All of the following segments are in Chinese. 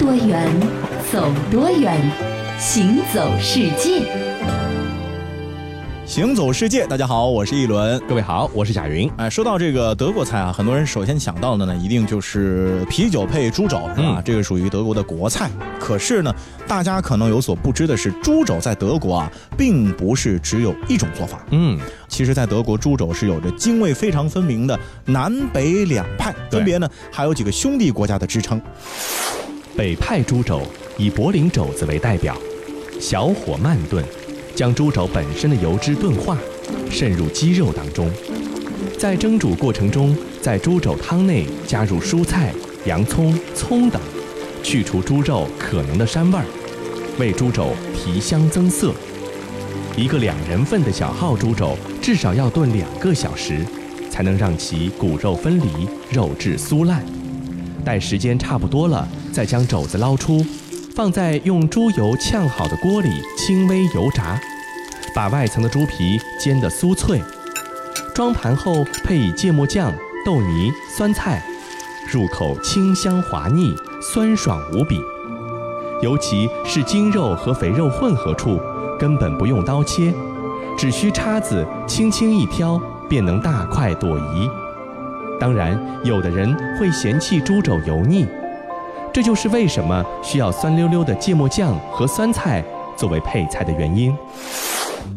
多远，走多远，行走世界。行走世界，大家好，我是一轮，各位好，我是贾云。哎，说到这个德国菜啊，很多人首先想到的呢，一定就是啤酒配猪肘，是吧？这个属于德国的国菜。可是呢，大家可能有所不知的是，猪肘在德国啊，并不是只有一种做法。嗯，其实，在德国，猪肘是有着泾渭非常分明的南北两派，分别呢还有几个兄弟国家的支撑。北派猪肘以柏林肘子为代表，小火慢炖。将猪肘本身的油脂炖化，渗入鸡肉当中，在蒸煮过程中，在猪肘汤内加入蔬菜、洋葱、葱等，去除猪肉可能的膻味儿，为猪肘提香增色。一个两人份的小号猪肘至少要炖两个小时，才能让其骨肉分离，肉质酥烂。待时间差不多了，再将肘子捞出。放在用猪油炝好的锅里，轻微油炸，把外层的猪皮煎得酥脆。装盘后配以芥末酱、豆泥、酸菜，入口清香滑腻，酸爽无比。尤其是筋肉和肥肉混合处，根本不用刀切，只需叉子轻轻一挑，便能大快朵颐。当然，有的人会嫌弃猪肘油腻。这就是为什么需要酸溜溜的芥末酱和酸菜作为配菜的原因。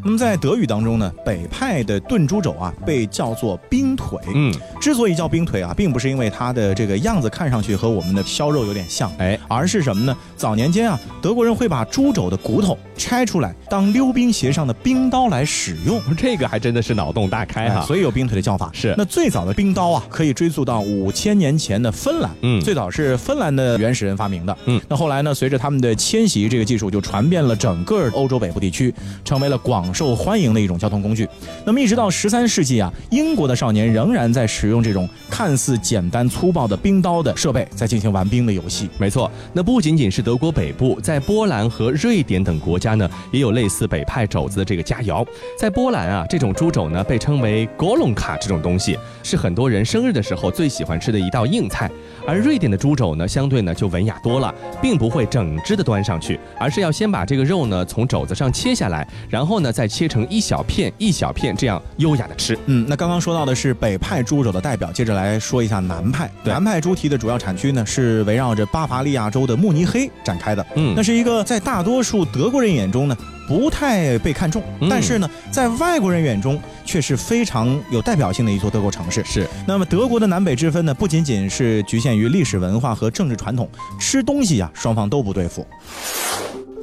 那么在德语当中呢，北派的炖猪肘啊被叫做冰腿。嗯，之所以叫冰腿啊，并不是因为它的这个样子看上去和我们的削肉有点像，哎，而是什么呢？早年间啊，德国人会把猪肘的骨头拆出来当溜冰鞋上的冰刀来使用。这个还真的是脑洞大开哈，所以有冰腿的叫法。是，那最早的冰刀啊，可以追溯到五千年前的芬兰。嗯，最早是芬兰的原始人发明的。嗯，那后来呢，随着他们的迁徙，这个技术就传遍了整个欧洲北部地区，成为了广。广受欢迎的一种交通工具。那么一直到十三世纪啊，英国的少年仍然在使用这种看似简单粗暴的冰刀的设备，在进行玩冰的游戏。没错，那不仅仅是德国北部，在波兰和瑞典等国家呢，也有类似北派肘子的这个佳肴。在波兰啊，这种猪肘呢被称为 golonka，这种东西是很多人生日的时候最喜欢吃的一道硬菜。而瑞典的猪肘呢，相对呢就文雅多了，并不会整只的端上去，而是要先把这个肉呢从肘子上切下来，然后呢再切成一小片一小片，这样优雅的吃。嗯，那刚刚说到的是北派猪肘的代表，接着来说一下南派。南派猪蹄的主要产区呢是围绕着巴伐利亚州的慕尼黑展开的。嗯，那是一个在大多数德国人眼中呢。不太被看重，但是呢，在外国人眼中却是非常有代表性的一座德国城市。是，那么德国的南北之分呢，不仅仅是局限于历史文化和政治传统，吃东西呀，双方都不对付。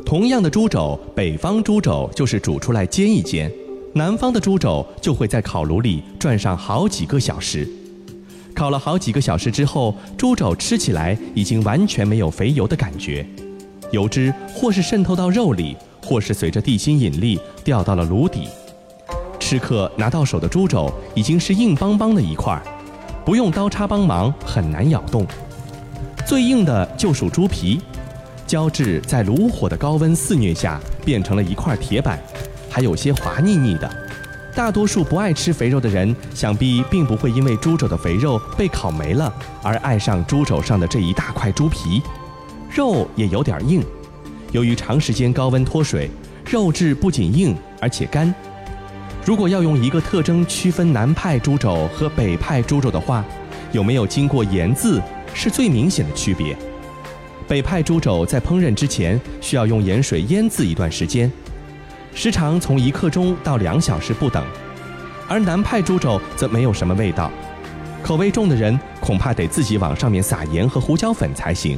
同样的猪肘，北方猪肘就是煮出来煎一煎，南方的猪肘就会在烤炉里转上好几个小时。烤了好几个小时之后，猪肘吃起来已经完全没有肥油的感觉，油脂或是渗透到肉里。或是随着地心引力掉到了炉底，吃客拿到手的猪肘已经是硬邦邦的一块，不用刀叉帮忙很难咬动。最硬的就属猪皮，胶质在炉火的高温肆虐下变成了一块铁板，还有些滑腻腻的。大多数不爱吃肥肉的人，想必并不会因为猪肘的肥肉被烤没了而爱上猪肘上的这一大块猪皮，肉也有点硬。由于长时间高温脱水，肉质不仅硬而且干。如果要用一个特征区分南派猪肘和北派猪肘的话，有没有经过盐渍是最明显的区别。北派猪肘在烹饪之前需要用盐水腌渍一段时间，时长从一刻钟到两小时不等，而南派猪肘则没有什么味道，口味重的人恐怕得自己往上面撒盐和胡椒粉才行。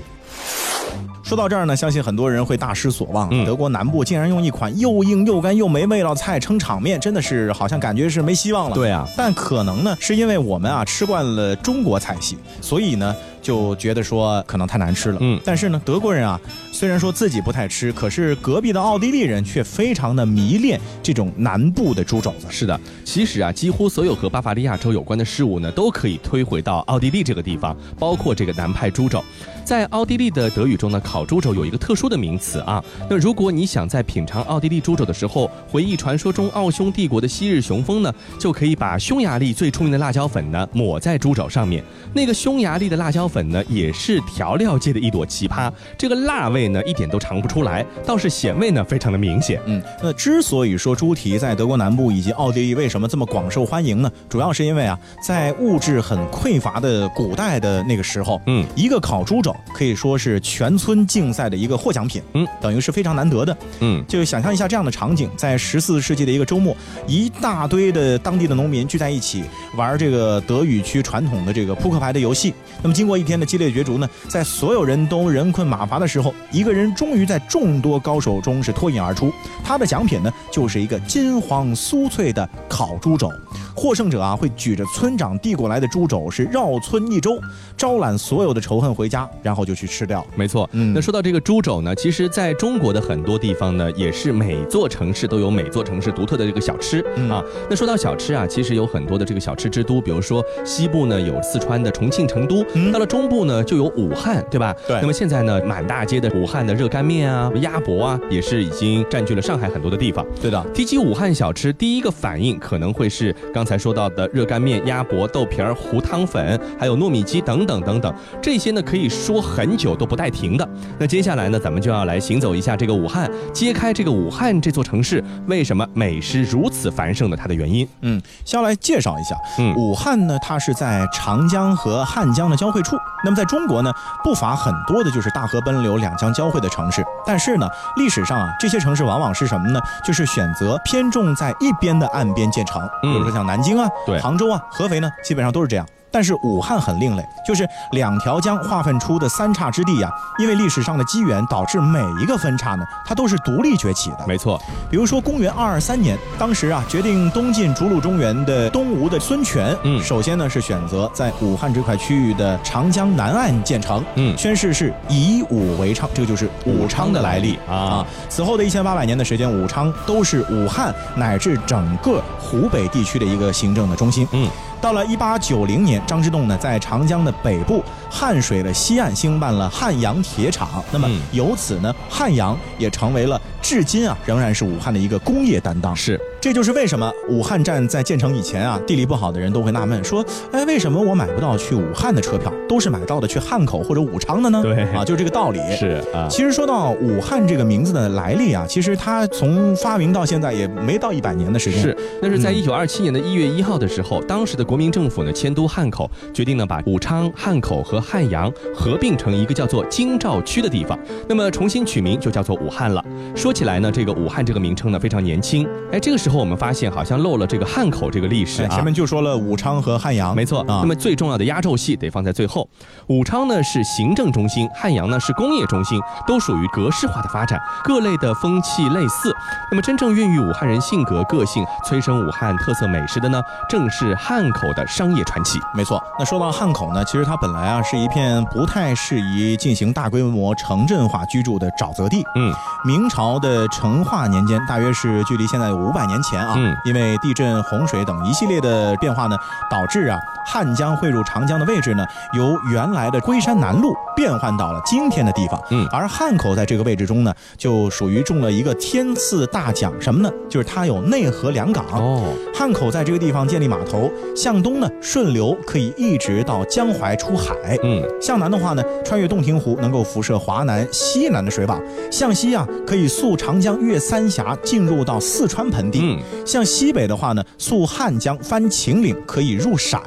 说到这儿呢，相信很多人会大失所望。德国南部竟然用一款又硬又干又没味道菜撑场面，真的是好像感觉是没希望了。对啊，但可能呢，是因为我们啊吃惯了中国菜系，所以呢。就觉得说可能太难吃了，嗯，但是呢，德国人啊，虽然说自己不太吃，可是隔壁的奥地利人却非常的迷恋这种南部的猪肘子。是的，其实啊，几乎所有和巴伐利亚州有关的事物呢，都可以推回到奥地利这个地方，包括这个南派猪肘。在奥地利的德语中呢，烤猪肘有一个特殊的名词啊。那如果你想在品尝奥地利猪肘的时候，回忆传说中奥匈帝国的昔日雄风呢，就可以把匈牙利最出名的辣椒粉呢抹在猪肘上面。那个匈牙利的辣椒。粉呢，也是调料界的一朵奇葩。这个辣味呢，一点都尝不出来，倒是咸味呢，非常的明显。嗯，那之所以说猪蹄在德国南部以及奥地利为什么这么广受欢迎呢？主要是因为啊，在物质很匮乏的古代的那个时候，嗯，一个烤猪肘可以说是全村竞赛的一个获奖品，嗯，等于是非常难得的。嗯，就想象一下这样的场景，在十四世纪的一个周末，一大堆的当地的农民聚在一起玩这个德语区传统的这个扑克牌的游戏。那么经过一天的激烈角逐呢，在所有人都人困马乏的时候，一个人终于在众多高手中是脱颖而出。他的奖品呢，就是一个金黄酥脆的烤猪肘。获胜者啊，会举着村长递过来的猪肘，是绕村一周，招揽所有的仇恨回家，然后就去吃掉。没错，嗯，那说到这个猪肘呢，其实在中国的很多地方呢，也是每座城市都有每座城市独特的这个小吃啊。那说到小吃啊，其实有很多的这个小吃之都，比如说西部呢有四川的重庆、成都，到了中部呢就有武汉，对吧？对。那么现在呢，满大街的武汉的热干面啊、鸭脖啊，也是已经占据了上海很多的地方。对的。提起武汉小吃，第一个反应可能会是刚才说到的热干面、鸭脖、豆皮儿、糊汤粉，还有糯米鸡等等等等，这些呢可以说很久都不带停的。那接下来呢，咱们就要来行走一下这个武汉，揭开这个武汉这座城市为什么美食如此繁盛的它的原因。嗯，先来介绍一下，嗯，武汉呢，它是在长江和汉江的交汇处。那么在中国呢，不乏很多的就是大河奔流、两江交汇的城市。但是呢，历史上啊，这些城市往往是什么呢？就是选择偏重在一边的岸边建成，比如说像南京啊、杭州啊、合肥呢，基本上都是这样。但是武汉很另类，就是两条江划分出的三岔之地呀，因为历史上的机缘，导致每一个分岔呢，它都是独立崛起的。没错，比如说公元二二三年，当时啊，决定东进逐鹿中原的东吴的孙权，嗯，首先呢是选择在武汉这块区域的长江南岸建成，嗯，宣誓是以武为昌，这个就是武昌的来历啊。此后的一千八百年的时间，武昌都是武汉乃至整个湖北地区的一个行政的中心，嗯。到了一八九零年，张之洞呢在长江的北部汉水的西岸兴办了汉阳铁厂，那么由此呢，汉阳也成为了至今啊仍然是武汉的一个工业担当。是。这就是为什么武汉站在建成以前啊，地理不好的人都会纳闷说，哎，为什么我买不到去武汉的车票，都是买到的去汉口或者武昌的呢？对，啊，就这个道理。是啊，其实说到武汉这个名字的来历啊，其实它从发明到现在也没到一百年的时间。是，那是在一九二七年的一月一号的时候，当时的国民政府呢迁都汉口，决定呢把武昌、汉口和汉阳合并成一个叫做京兆区的地方，那么重新取名就叫做武汉了。说起来呢，这个武汉这个名称呢非常年轻，哎，这个时候。我们发现好像漏了这个汉口这个历史啊，前面就说了武昌和汉阳，没错啊。那么最重要的压轴戏得放在最后，武昌呢是行政中心，汉阳呢是工业中心，都属于格式化的发展，各类的风气类似。那么真正孕育武汉人性格个性、催生武汉特色美食的呢，正是汉口的商业传奇。没错。那说到汉口呢，其实它本来啊是一片不太适宜进行大规模城镇化居住的沼泽地。嗯，明朝的成化年间，大约是距离现在有五百年。前啊，嗯，因为地震、洪水等一系列的变化呢，导致啊汉江汇入长江的位置呢，由原来的龟山南路变换到了今天的地方，嗯，而汉口在这个位置中呢，就属于中了一个天赐大奖，什么呢？就是它有内河两港哦。汉口在这个地方建立码头，向东呢顺流可以一直到江淮出海，嗯，向南的话呢，穿越洞庭湖能够辐射华南、西南的水网，向西啊可以溯长江越三峡进入到四川盆地。嗯向西北的话呢，溯汉江翻秦岭可以入陕，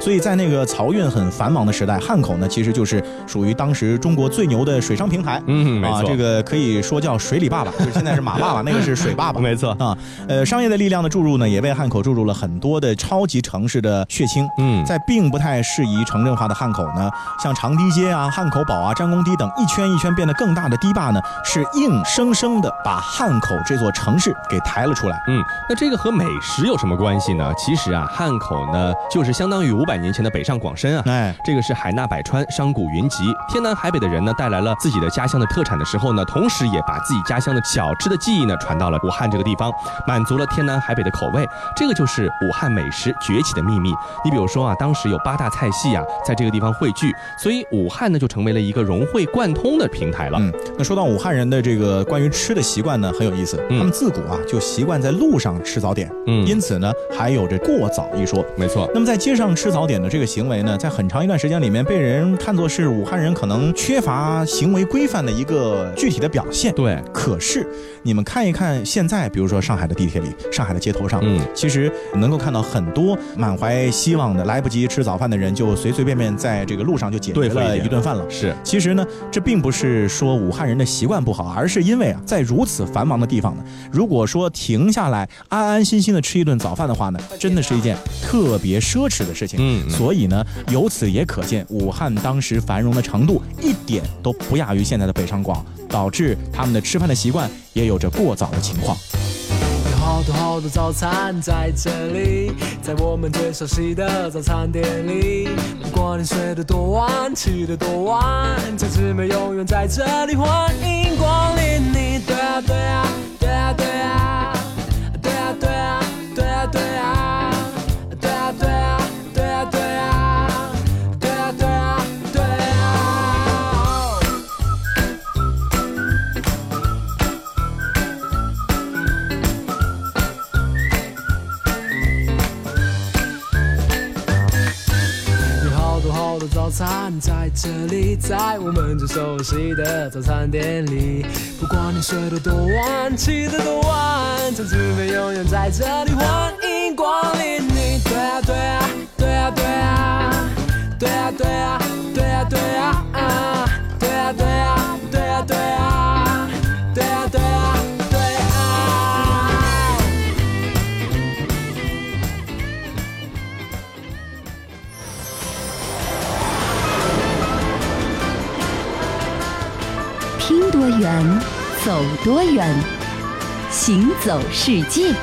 所以在那个漕运很繁忙的时代，汉口呢其实就是属于当时中国最牛的水商平台。嗯，啊，这个可以说叫水里爸爸，就是现在是马爸爸，那个是水爸爸。没错啊，呃，商业的力量的注入呢，也为汉口注入了很多的超级城市的血清。嗯，在并不太适宜城镇化的汉口呢，像长堤街啊、汉口堡啊、张公堤等一圈一圈变得更大的堤坝呢，是硬生生的把汉口这座城市给抬了出来。嗯。那这个和美食有什么关系呢？其实啊，汉口呢就是相当于五百年前的北上广深啊。哎，这个是海纳百川，商贾云集，天南海北的人呢带来了自己的家乡的特产的时候呢，同时也把自己家乡的小吃的记忆呢传到了武汉这个地方，满足了天南海北的口味。这个就是武汉美食崛起的秘密。你比如说啊，当时有八大菜系啊在这个地方汇聚，所以武汉呢就成为了一个融会贯通的平台了。嗯，那说到武汉人的这个关于吃的习惯呢，很有意思，他们自古啊就习惯在。路上吃早点，嗯，因此呢，还有着过早一说。没错。那么在街上吃早点的这个行为呢，在很长一段时间里面被人看作是武汉人可能缺乏行为规范的一个具体的表现。对。可是你们看一看现在，比如说上海的地铁里，上海的街头上，嗯，其实能够看到很多满怀希望的、来不及吃早饭的人，就随随便便在这个路上就解决了一顿饭了。是。其实呢，这并不是说武汉人的习惯不好，而是因为啊，在如此繁忙的地方呢，如果说停下来安安心心的吃一顿早饭的话呢，真的是一件特别奢侈的事情。嗯。所以呢，由此也可见武汉当时繁荣的程度一点都不亚于现在的北上广，导致他们的吃饭的习惯也有着过早的情况。好多好多早餐在这里，在我们最熟悉的早餐店里。不管你睡得多晚，起得多晚，同志们永远在这里欢迎光临。你对啊对啊对啊对啊在我们最熟悉的早餐店里。不管你睡得多晚，起得多晚，同志们永远在这里欢迎光临。你对啊对啊对啊对啊对啊对啊对啊对啊多远，走多远，行走世界。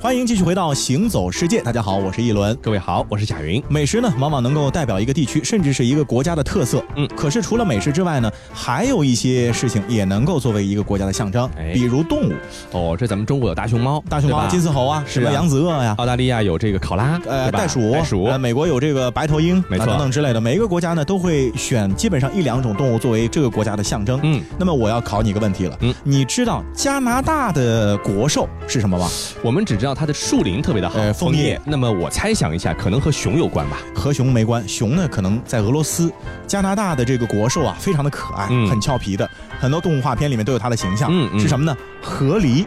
欢迎继续回到《行走世界》，大家好，我是一轮，各位好，我是贾云。美食呢，往往能够代表一个地区，甚至是一个国家的特色。嗯，可是除了美食之外呢，还有一些事情也能够作为一个国家的象征，比如动物。哦，这咱们中国有大熊猫，大熊猫、金丝猴啊，什么扬子鳄呀？澳大利亚有这个考拉，呃，袋鼠，袋鼠。呃，美国有这个白头鹰，没错，等等之类的。每一个国家呢，都会选基本上一两种动物作为这个国家的象征。嗯，那么我要考你一个问题了。嗯，你知道加拿大的国兽是什么吗？我们只知道它的树林。特别的好，枫叶。那么我猜想一下，可能和熊有关吧？和熊没关，熊呢可能在俄罗斯。加拿大的这个国兽啊，非常的可爱，很俏皮的，很多动画片里面都有它的形象。嗯是什么呢？河狸。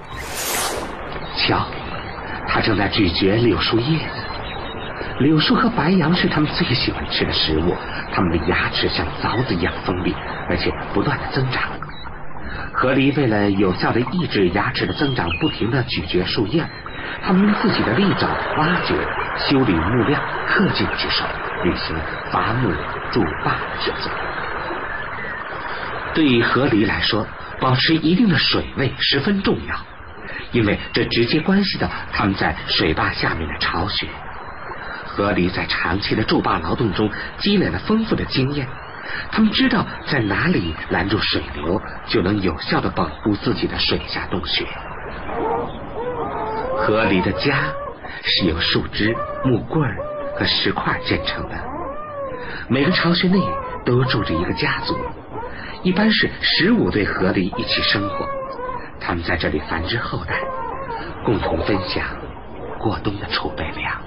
瞧，它正在咀嚼柳树叶子。柳树和白杨是它们最喜欢吃的食物。它们的牙齿像凿子一样锋利，而且不断的增长。河狸为了有效的抑制牙齿的增长，不停的咀嚼树叶。他们用自己的利爪挖掘、修理木料，恪尽其手，履行伐木筑坝的职责。对于河狸来说，保持一定的水位十分重要，因为这直接关系到他们在水坝下面的巢穴。河狸在长期的筑坝劳动中积累了丰富的经验，他们知道在哪里拦住水流，就能有效的保护自己的水下洞穴。河狸的家是由树枝、木棍和石块建成的。每个巢穴内都住着一个家族，一般是十五对河狸一起生活。他们在这里繁殖后代，共同分享过冬的储备粮。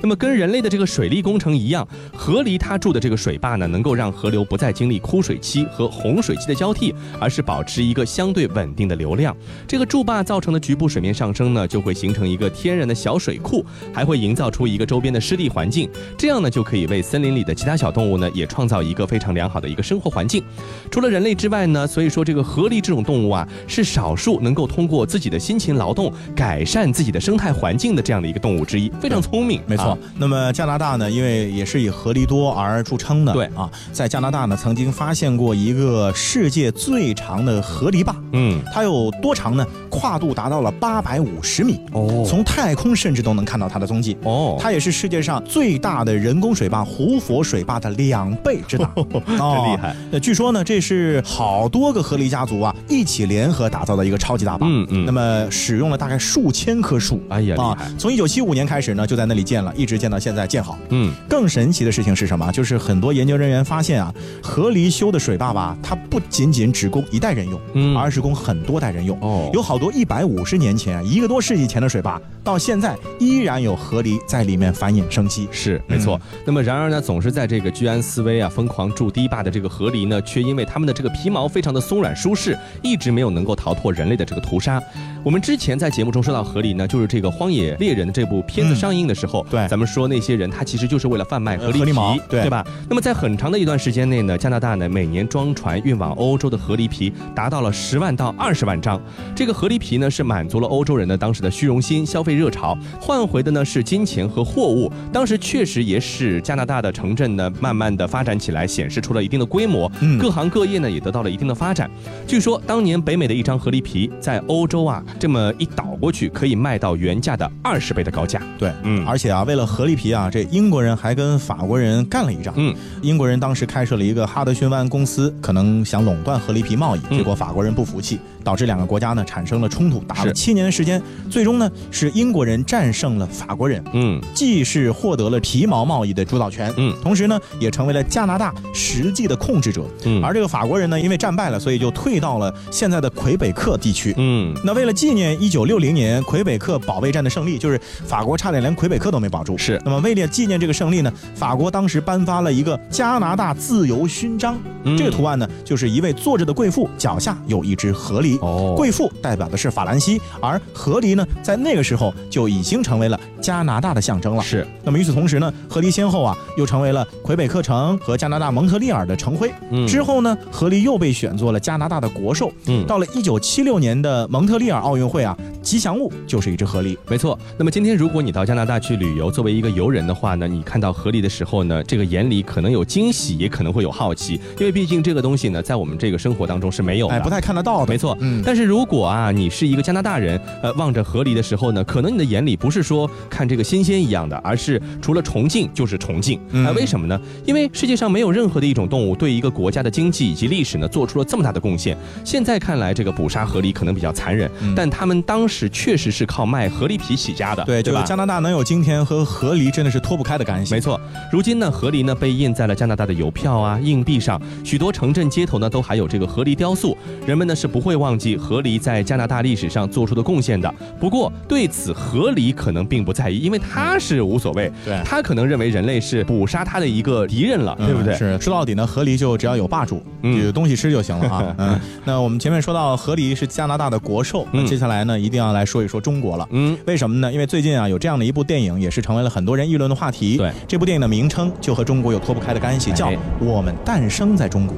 那么跟人类的这个水利工程一样，河狸它筑的这个水坝呢，能够让河流不再经历枯水期和洪水期的交替，而是保持一个相对稳定的流量。这个筑坝造成的局部水面上升呢，就会形成一个天然的小水库，还会营造出一个周边的湿地环境，这样呢就可以为森林里的其他小动物呢也创造一个非常良好的一个生活环境。除了人类之外呢，所以说这个河狸这种动物啊，是少数能够通过自己的辛勤劳动改善自己的生态环境的这样的一个动物之一，非常聪明，没错。那么加拿大呢，因为也是以河狸多而著称的，对啊，在加拿大呢，曾经发现过一个世界最长的河狸坝，嗯，它有多长呢？跨度达到了八百五十米，哦，从太空甚至都能看到它的踪迹，哦，它也是世界上最大的人工水坝——胡佛水坝的两倍之大，真厉害。那据说呢，这是好多个河狸家族啊一起联合打造的一个超级大坝，嗯嗯，那么使用了大概数千棵树，哎呀，厉害！从一九七五年开始呢，就在那里建了。一直建到现在建好。嗯，更神奇的事情是什么？就是很多研究人员发现啊，河狸修的水坝吧，它不仅仅只供一代人用，嗯，而是供很多代人用。哦，有好多一百五十年前、一个多世纪前的水坝，到现在依然有河狸在里面繁衍生息。是，没错。那么，然而呢，总是在这个居安思危啊，疯狂筑堤坝的这个河狸呢，却因为它们的这个皮毛非常的松软舒适，一直没有能够逃脱人类的这个屠杀。我们之前在节目中说到河狸呢，就是这个《荒野猎人》的这部片子上映的时候，对，咱们说那些人他其实就是为了贩卖河狸皮，对对吧？那么在很长的一段时间内呢，加拿大呢每年装船运往欧洲的河狸皮达到了十万到二十万张。这个河狸皮呢是满足了欧洲人的当时的虚荣心、消费热潮，换回的呢是金钱和货物。当时确实也使加拿大的城镇呢慢慢的发展起来，显示出了一定的规模，各行各业呢也得到了一定的发展。据说当年北美的一张河狸皮在欧洲啊这么一倒过去，可以卖到原价的二十倍的高价。对，嗯，而且啊，为了合力皮啊，这英国人还跟法国人干了一仗。嗯，英国人当时开设了一个哈德逊湾公司，可能想垄断合力皮贸易，结果法国人不服气，导致两个国家呢产生了冲突，打了七年的时间，最终呢是英国人战胜了法国人。嗯，既是获得了皮毛贸易的主导权，嗯，同时呢也成为了加拿大实际的控制者。嗯，而这个法国人呢，因为战败了，所以就退到了现在的魁北克地区。嗯，那为了纪念一九六零年魁北克保卫战的胜利，就是法国差点连魁北克都没保住。是，那么为了纪念这个胜利呢，法国当时颁发了一个加拿大自由勋章。这个图案呢，就是一位坐着的贵妇，脚下有一只河狸。哦，贵妇代表的是法兰西，而河狸呢，在那个时候就已经成为了加拿大的象征了。是，那么与此同时呢，河狸先后啊，又成为了魁北克城和加拿大蒙特利尔的城徽。嗯，之后呢，河狸又被选作了加拿大的国兽。嗯，到了一九七六年的蒙特利尔奥运会啊。吉祥物就是一只河狸，没错。那么今天如果你到加拿大去旅游，作为一个游人的话呢，你看到河狸的时候呢，这个眼里可能有惊喜，也可能会有好奇，因为毕竟这个东西呢，在我们这个生活当中是没有的，不太看得到的。没错，嗯。但是如果啊，你是一个加拿大人，呃，望着河狸的时候呢，可能你的眼里不是说看这个新鲜一样的，而是除了崇敬就是崇敬。哎，为什么呢？因为世界上没有任何的一种动物对一个国家的经济以及历史呢，做出了这么大的贡献。现在看来，这个捕杀河狸可能比较残忍，但他们当时确实是靠。靠卖河狸皮起家的，对，对吧？加拿大能有今天和河狸真的是脱不开的干系。没错，如今呢，河狸呢被印在了加拿大的邮票啊、硬币上，许多城镇街头呢都还有这个河狸雕塑。人们呢是不会忘忘记河狸在加拿大历史上做出的贡献的。不过对此，河狸可能并不在意，因为他是无所谓。对，他可能认为人类是捕杀他的一个敌人了，对不对？是，说到底呢，河狸就只要有霸主，有东西吃就行了啊。嗯，那我们前面说到河狸是加拿大的国兽，那接下来呢一定要来说一说中国了。嗯，为？什么呢？因为最近啊，有这样的一部电影，也是成为了很多人议论的话题。对，这部电影的名称就和中国有脱不开的干系，叫《我们诞生在中国》。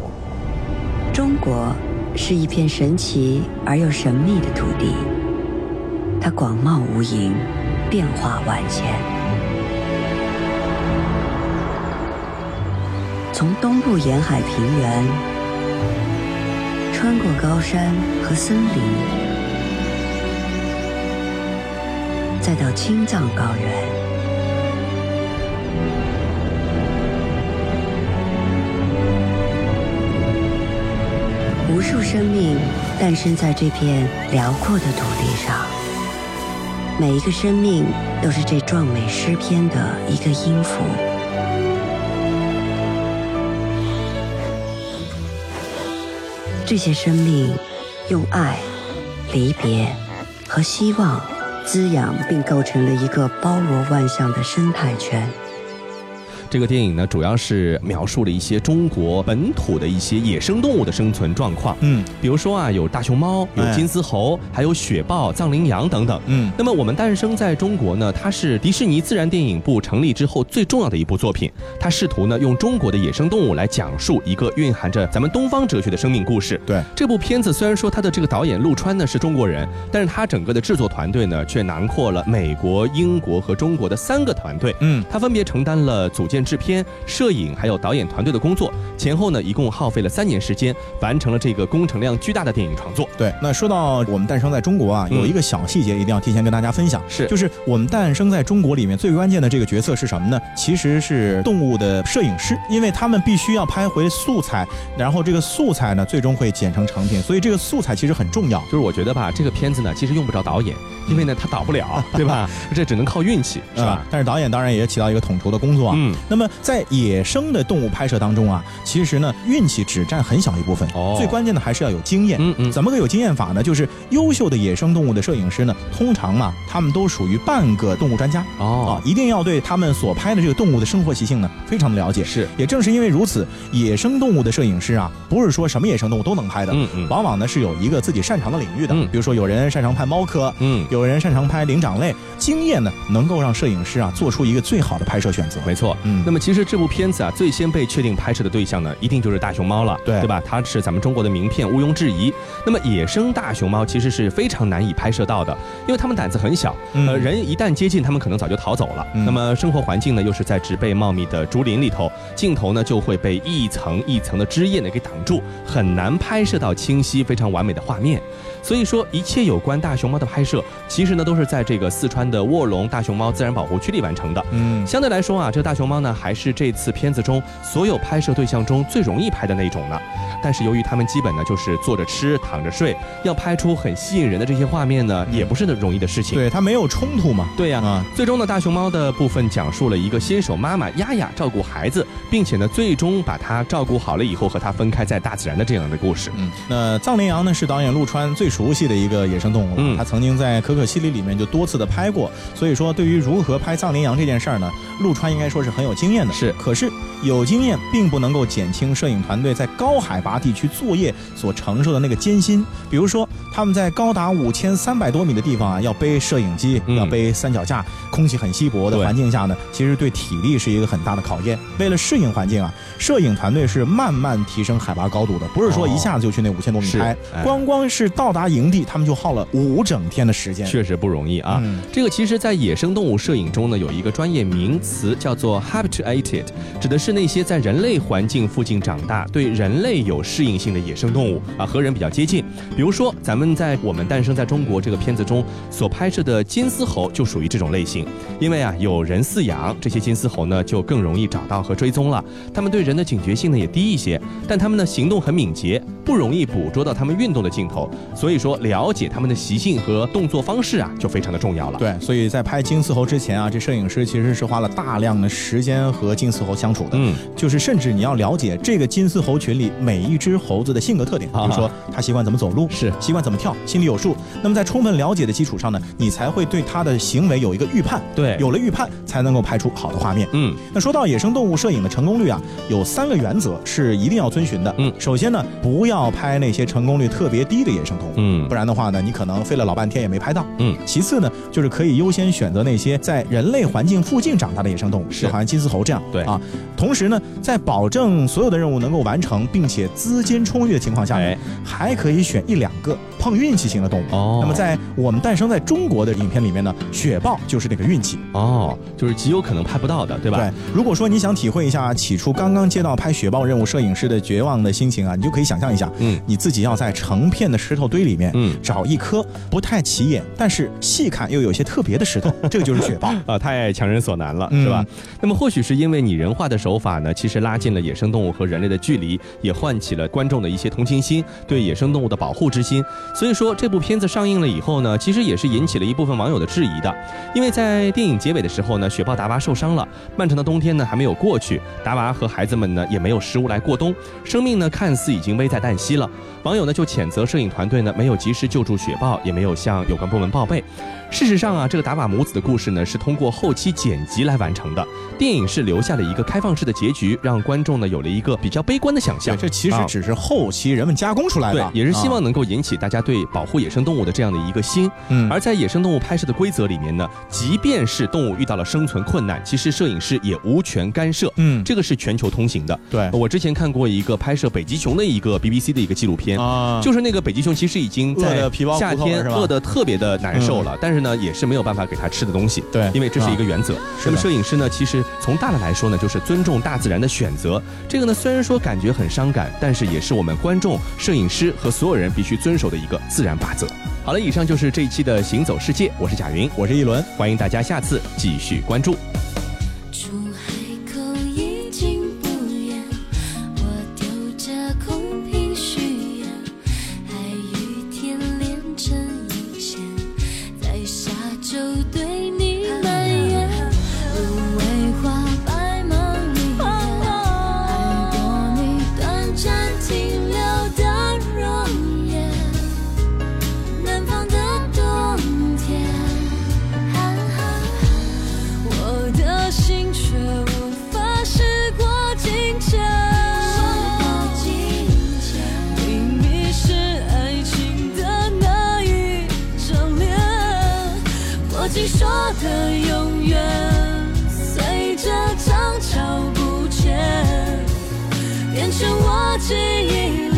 中国是一片神奇而又神秘的土地，它广袤无垠，变化万千。从东部沿海平原，穿过高山和森林。再到青藏高原，无数生命诞生在这片辽阔的土地上。每一个生命都是这壮美诗篇的一个音符。这些生命用爱、离别和希望。滋养并构成了一个包罗万象的生态圈。这个电影呢，主要是描述了一些中国本土的一些野生动物的生存状况。嗯，比如说啊，有大熊猫，有金丝猴，还有雪豹、藏羚羊等等。嗯，那么我们诞生在中国呢，它是迪士尼自然电影部成立之后最重要的一部作品。它试图呢，用中国的野生动物来讲述一个蕴含着咱们东方哲学的生命故事。对，这部片子虽然说它的这个导演陆川呢是中国人，但是他整个的制作团队呢却囊括了美国、英国和中国的三个团队。嗯，他分别承担了组建。片制片、摄影还有导演团队的工作，前后呢一共耗费了三年时间，完成了这个工程量巨大的电影创作。对，那说到我们诞生在中国啊，有一个小细节一定要提前跟大家分享，是就是我们诞生在中国里面最关键的这个角色是什么呢？其实是动物的摄影师，因为他们必须要拍回素材，然后这个素材呢最终会剪成成品，所以这个素材其实很重要。就是我觉得吧，这个片子呢其实用不着导演，因为呢他导不了，对吧？这只能靠运气，是吧？但是导演当然也起到一个统筹的工作啊。嗯。那么在野生的动物拍摄当中啊，其实呢运气只占很小一部分，哦。最关键的还是要有经验。嗯嗯。怎么个有经验法呢？就是优秀的野生动物的摄影师呢，通常嘛，他们都属于半个动物专家。哦。啊，一定要对他们所拍的这个动物的生活习性呢，非常的了解。是。也正是因为如此，野生动物的摄影师啊，不是说什么野生动物都能拍的。嗯嗯。往往呢是有一个自己擅长的领域的。嗯。比如说有人擅长拍猫科。嗯。有人擅长拍灵长类。经验呢，能够让摄影师啊做出一个最好的拍摄选择。没错。嗯。那么其实这部片子啊，最先被确定拍摄的对象呢，一定就是大熊猫了。对。对吧？它是咱们中国的名片，毋庸置疑。那么野生大熊猫其实是非常难以拍摄到的，因为它们胆子很小。呃，人一旦接近，它们可能早就逃走了。那么生活环境呢，又是在植被茂密的竹林里头，镜头呢就会被一层一层的枝叶呢给挡住，很难拍摄到清晰、非常完美的画面。所以说，一切有关大熊猫的拍摄，其实呢都是在这个四川的卧龙大熊猫自然保护区里完成的。嗯，相对来说啊，这个大熊猫呢，还是这次片子中所有拍摄对象中最容易拍的那种呢。但是由于它们基本呢就是坐着吃、躺着睡，要拍出很吸引人的这些画面呢，也不是那容易的事情。对，它没有冲突嘛。对呀。啊，最终呢，大熊猫的部分讲述了一个新手妈妈丫丫照顾孩子，并且呢，最终把它照顾好了以后，和它分开在大自然的这样的故事。嗯，那藏羚羊呢，是导演陆川最熟悉的一个野生动物了。嗯。他曾经在可可西里里面就多次的拍过，所以说对于如何拍藏羚羊这件事儿呢，陆川应该说是很有经验的。是。可是有经验并不能够减轻摄影团队在高海拔地区作业所承受的那个艰辛。比如说，他们在高达五千三百多米的地方啊，要背摄影机，要背三脚架，空气很稀薄的环境下呢，其实对体力是一个很大的考验。为了适应环境啊，摄影团队是慢慢提升海拔高度的，不是说一下子就去那五千多米拍。光光是到达营地，他们就耗了五整天的时间，确实不容易啊。这个其实，在野生动物摄影中呢，有一个专业名词叫做 habituated，指的是那些在人类环境附近长大、对人类有适应性的野生动物啊，和人比较接近。比如说，咱们在我们诞生在中国这个片子中所拍摄的金丝猴就属于这种类型。因为啊，有人饲养这些金丝猴呢，就更容易找到和追踪了。它们对人的警觉性呢也低一些，但它们呢行动很敏捷，不容易捕捉到它们运动的镜头。所以说，了解它们的习性和动作方式啊，就非常的重要了。对，所以在拍金丝猴之前啊，这摄影师其实是花了大量的时间和金丝猴相处的。嗯，就是甚至你要了解这个金丝猴群里每一只猴子的性格特点，比如说它习惯怎么走路，是习惯怎么跳，心里有数。那么在充分了解的基础上呢，你才会对它的行为有一个预判。对，有了预判，才能够拍出好的画面。嗯，那说到野生动物摄影的成功率啊，有三个原则是一定要遵循的。嗯，首先呢，不要拍那些成功率特别低的野生动物。嗯，不然的话呢，你可能费了老半天也没拍到。嗯，其次呢，就是可以优先选择那些在人类环境附近长大的野生动物，就好像金丝猴这样。对啊，同时呢，在保证所有的任务能够完成，并且资金充裕的情况下，还可以选一两个碰运气型的动物。哦，那么在我们诞生在中国的影片里面呢，雪豹就是那个运气。哦，就是极有可能拍不到的，对吧？对。如果说你想体会一下起初刚刚接到拍雪豹任务摄影师的绝望的心情啊，你就可以想象一下，嗯，你自己要在成片的石头堆里面，嗯，找一颗不太起眼，但是细看又有些特别的石头，这个就是雪豹啊，太强人所难了，是吧？那么或许是因为拟人化的手法呢，其实拉近了野生动物和人类的距离，也唤起了观众的一些同情心，对野生动物的保护之心。所以说这部片子上映了以后呢，其实也是引起了一部分网友的质疑的，因为在电影结尾的时候呢，雪豹达娃受伤了，漫长的冬天呢还没有过去，达娃和孩子们呢也没有食物来过冬，生命呢看似已经危在旦夕了。网友呢就谴责摄影团队呢没有及时救助雪豹，也没有向有关部门报备。事实上啊，这个达瓦母子的故事呢是通过后期剪辑来完成的。电影是留下了一个开放式的结局，让观众呢有了一个比较悲观的想象。这其实只是后期人们加工出来的，对，也是希望能够引起大家。家对保护野生动物的这样的一个心。嗯，而在野生动物拍摄的规则里面呢，即便是动物遇到了生存困难，其实摄影师也无权干涉。嗯，这个是全球通行的。对，我之前看过一个拍摄北极熊的一个 BBC 的一个纪录片啊，就是那个北极熊其实已经在夏天饿得特别的难受了，但是呢，也是没有办法给他吃的东西。对，因为这是一个原则。那么摄影师呢，其实从大的来说呢，就是尊重大自然的选择。这个呢，虽然说感觉很伤感，但是也是我们观众、摄影师和所有人必须遵守的一个自然法则。好了，以上就是这一期的行走世界，我是贾云，我是一轮，欢迎大家下次继续关注。曾经说的永远随着涨潮不见变成我记忆